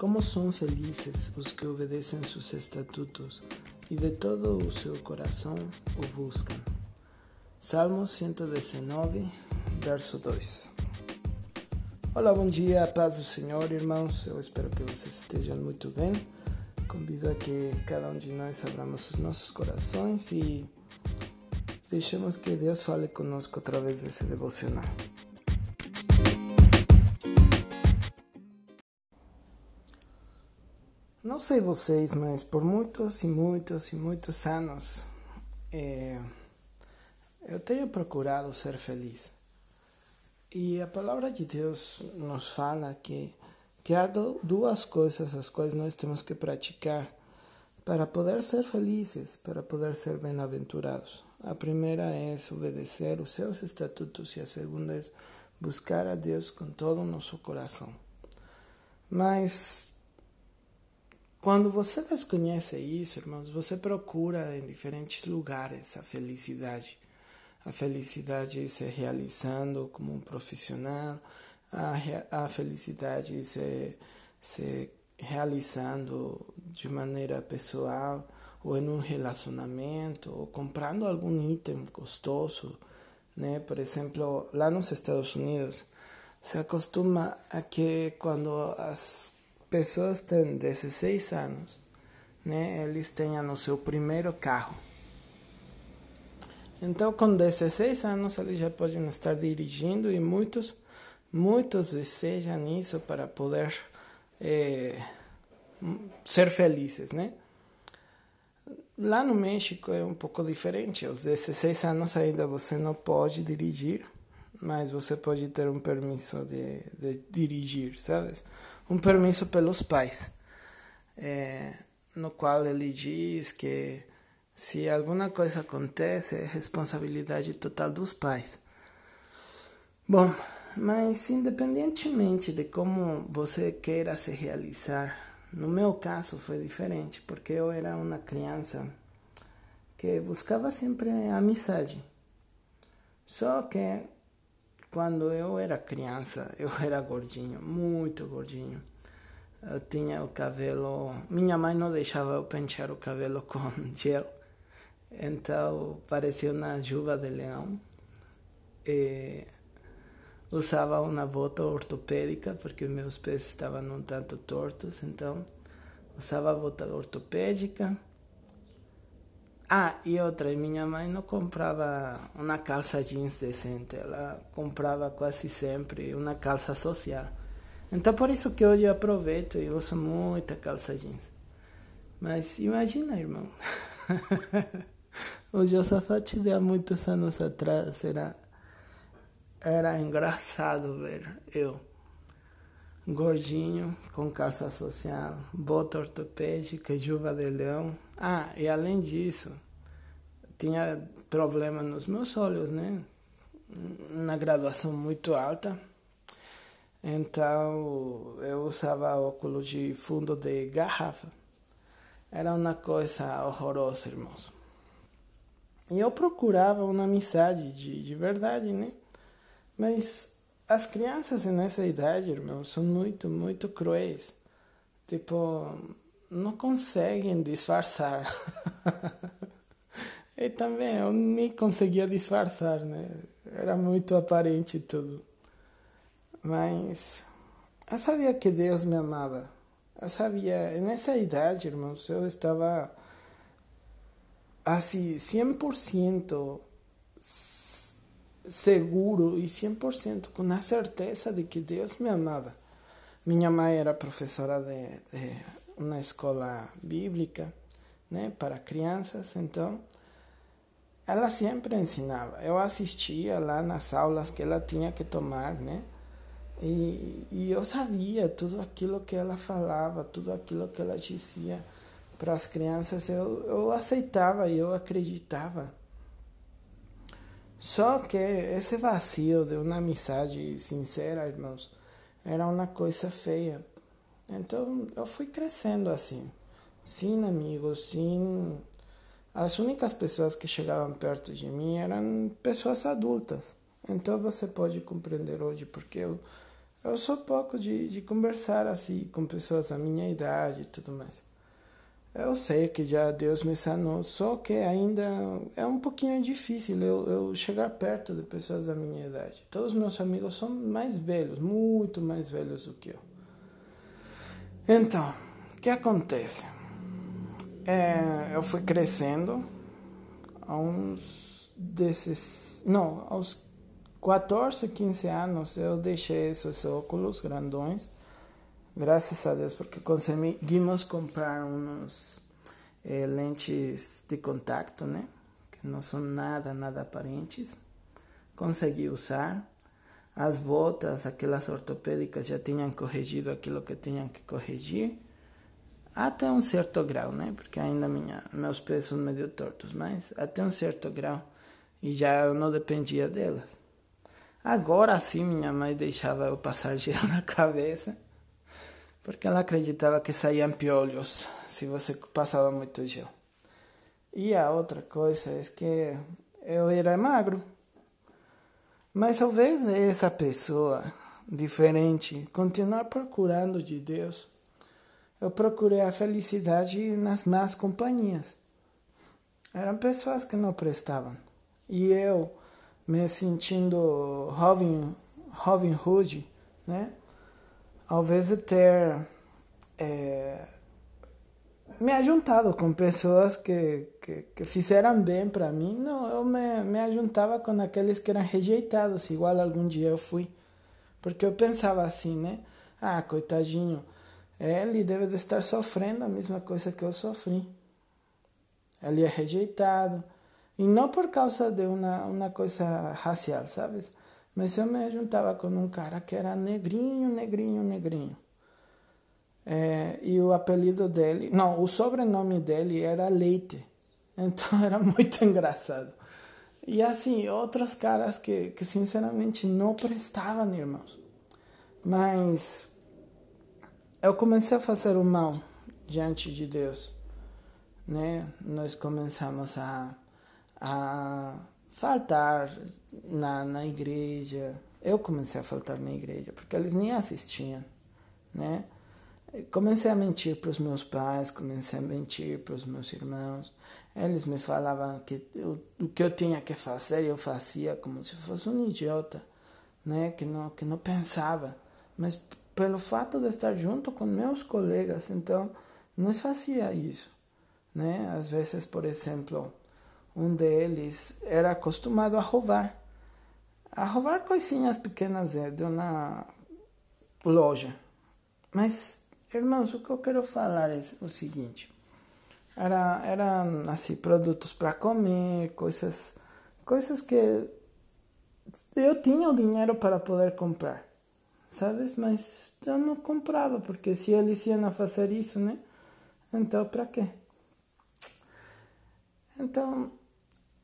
Como são felizes os que obedecem seus estatutos e de todo o seu coração o buscam. Salmo 119, verso 2. Olá, bom dia, paz do Senhor, irmãos. Eu espero que vocês estejam muito bem. Convido a que cada um de nós abramos os nossos corações e deixemos que Deus fale conosco através desse devocional. Não sei vocês, mas por muitos e muitos e muitos anos é, eu tenho procurado ser feliz. E a palavra de Deus nos fala que, que há duas coisas as quais nós temos que praticar para poder ser felizes, para poder ser bem-aventurados. A primeira é obedecer os seus estatutos e a segunda é buscar a Deus com todo o nosso coração. Mas quando você desconhece isso, irmãos, você procura em diferentes lugares a felicidade. A felicidade se realizando como um profissional, a, a felicidade se, se realizando de maneira pessoal, ou em um relacionamento, ou comprando algum item custoso. Né? Por exemplo, lá nos Estados Unidos, se acostuma a que quando as pessoas têm 16 anos, né, eles tenham o seu primeiro carro. Então, com 16 anos, eles já podem estar dirigindo e muitos, muitos desejam isso para poder é, ser felizes, né? Lá no México é um pouco diferente. Aos 16 anos ainda você não pode dirigir mas você pode ter um permisso de, de dirigir, sabes? Um permisso pelos pais, é, no qual ele diz que se alguma coisa acontece é responsabilidade total dos pais. Bom, mas independentemente de como você queira se realizar, no meu caso foi diferente, porque eu era uma criança que buscava sempre amizade. Só que quando eu era criança, eu era gordinho, muito gordinho. Eu tinha o cabelo. Minha mãe não deixava eu pentear o cabelo com gel, então parecia uma juba de leão. E usava uma bota ortopédica porque meus pés estavam um tanto tortos, então usava bota ortopédica ah, e outra, minha mãe não comprava uma calça jeans decente, ela comprava quase sempre uma calça social. Então por isso que hoje eu aproveito e uso muita calça jeans. Mas imagina, irmão. o Josafat de há muitos anos atrás era, era engraçado ver eu gordinho, com calça social, bota ortopédica, juba de leão. Ah, e além disso, tinha problema nos meus olhos, né? Na graduação muito alta. Então, eu usava óculos de fundo de garrafa. Era uma coisa horrorosa, irmãos. E eu procurava uma amizade de, de verdade, né? Mas as crianças nessa idade, irmão, são muito, muito cruéis. Tipo, não conseguem disfarçar. e também eu nem conseguia disfarçar, né? Era muito aparente tudo. Mas eu sabia que Deus me amava. Eu sabia, nessa idade, irmãos, eu estava assim, 100% seguro e 100% com a certeza de que Deus me amava. Minha mãe era professora de, de uma escola bíblica, né, para crianças, então ela sempre ensinava. Eu assistia lá nas aulas que ela tinha que tomar, né? E, e eu sabia tudo aquilo que ela falava, tudo aquilo que ela dizia para as crianças, eu, eu aceitava e eu acreditava. Só que esse vazio de uma amizade sincera, irmãos, era uma coisa feia. Então eu fui crescendo assim, sem amigos, sem. As únicas pessoas que chegavam perto de mim eram pessoas adultas. Então você pode compreender hoje porque eu eu sou pouco de, de conversar assim com pessoas da minha idade e tudo mais. Eu sei que já Deus me sanou, só que ainda é um pouquinho difícil eu, eu chegar perto de pessoas da minha idade. Todos meus amigos são mais velhos, muito mais velhos do que eu. Então, o que acontece? É, eu fui crescendo a uns desses. Não, aos 14, 15 anos eu deixei esses óculos grandões Graças a Deus, porque conseguimos comprar umas eh, lentes de contato, né? Que não são nada, nada aparentes. Consegui usar. As botas, aquelas ortopédicas, já tinham corrigido aquilo que tinham que corrigir. Até um certo grau, né? Porque ainda minha, meus pés são meio tortos, mas até um certo grau. E já eu não dependia delas. Agora sim, minha mãe deixava eu passar gel na cabeça porque ela acreditava que saíam piolhos se você passava muito gel. E a outra coisa é que eu era magro. Mas invés dessa pessoa diferente continuar procurando de Deus, eu procurei a felicidade nas más companhias. Eram pessoas que não prestavam. E eu, me sentindo Robin, Robin Hood, né? Ao de ter é, me ajuntado com pessoas que, que, que fizeram bem para mim, não, eu me, me ajuntava com aqueles que eram rejeitados, igual algum dia eu fui. Porque eu pensava assim, né? Ah, coitadinho, ele deve de estar sofrendo a mesma coisa que eu sofri. Ele é rejeitado. E não por causa de uma, uma coisa racial, sabes? Mas eu me juntava com um cara que era negrinho, negrinho, negrinho. É, e o apelido dele, não, o sobrenome dele era Leite. Então era muito engraçado. E assim, outros caras que, que sinceramente não prestavam, irmãos. Mas eu comecei a fazer o mal diante de Deus. Né? Nós começamos a, a faltar na, na igreja. Eu comecei a faltar na igreja, porque eles nem assistiam, né? Comecei a mentir para os meus pais, comecei a mentir para os meus irmãos. Eles me falavam que eu, o que eu tinha que fazer, eu fazia como se fosse um idiota, né? Que não, que não pensava. Mas pelo fato de estar junto com meus colegas, então, nós fazia isso, né? Às vezes, por exemplo, um deles era acostumado a roubar. A roubar coisinhas pequenas de uma loja. Mas, irmãos, o que eu quero falar é o seguinte. Era, eram assim, produtos para comer, coisas, coisas que eu tinha o dinheiro para poder comprar, sabes? Mas eu não comprava, porque se eles iam fazer isso, né? Então, para quê? Então,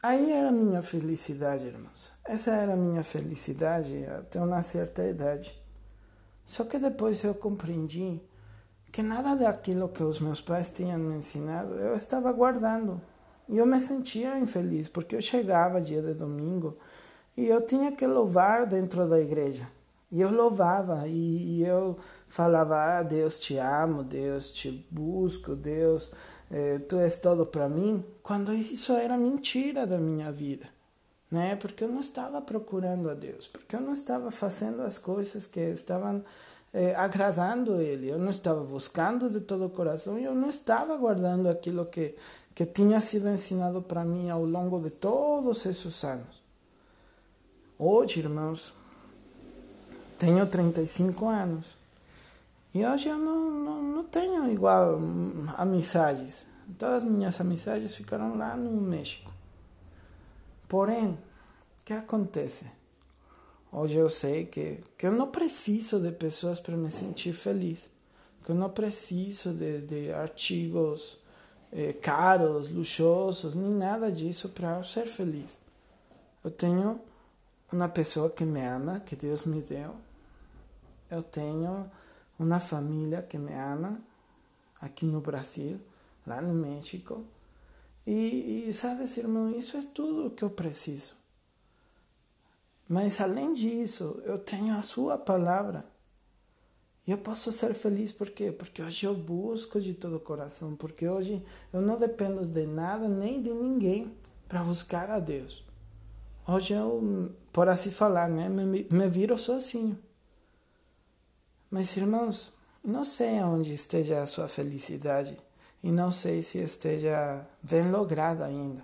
Aí era a minha felicidade, irmãos. Essa era a minha felicidade até uma certa idade. Só que depois eu compreendi que nada daquilo que os meus pais tinham me ensinado eu estava guardando. E eu me sentia infeliz, porque eu chegava dia de domingo e eu tinha que louvar dentro da igreja. E eu louvava e eu falava: ah, Deus te amo, Deus te busco, Deus eh, tu és todo para mim, quando isso era mentira da minha vida, né? Porque eu não estava procurando a Deus, porque eu não estava fazendo as coisas que estavam eh, agradando Ele, eu não estava buscando de todo o coração, eu não estava guardando aquilo que que tinha sido ensinado para mim ao longo de todos esses anos. Hoje, irmãos, tenho 35 anos. E hoje eu não, não, não tenho igual amizades. Todas as minhas amizades ficaram lá no México. Porém, o que acontece? Hoje eu sei que, que eu não preciso de pessoas para me sentir feliz. Que eu não preciso de, de artigos eh, caros, luxuosos, nem nada disso para ser feliz. Eu tenho uma pessoa que me ama, que Deus me deu. Eu tenho uma família que me ama aqui no Brasil, lá no México. E, e sabe, irmão, isso é tudo que eu preciso. Mas além disso, eu tenho a sua palavra, E eu posso ser feliz por quê? Porque hoje eu busco de todo o coração, porque hoje eu não dependo de nada nem de ninguém para buscar a Deus. Hoje eu, por assim falar, né, me, me viro sozinho. Mas irmãos, não sei aonde esteja a sua felicidade e não sei se esteja bem lograda ainda.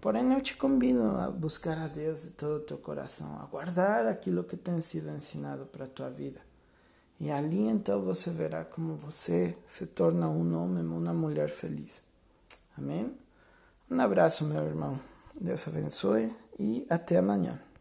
Porém, eu te convido a buscar a Deus de todo o teu coração, a guardar aquilo que tem sido ensinado para a tua vida. E ali então você verá como você se torna um homem, uma mulher feliz. Amém? Um abraço, meu irmão. Deus abençoe e até amanhã.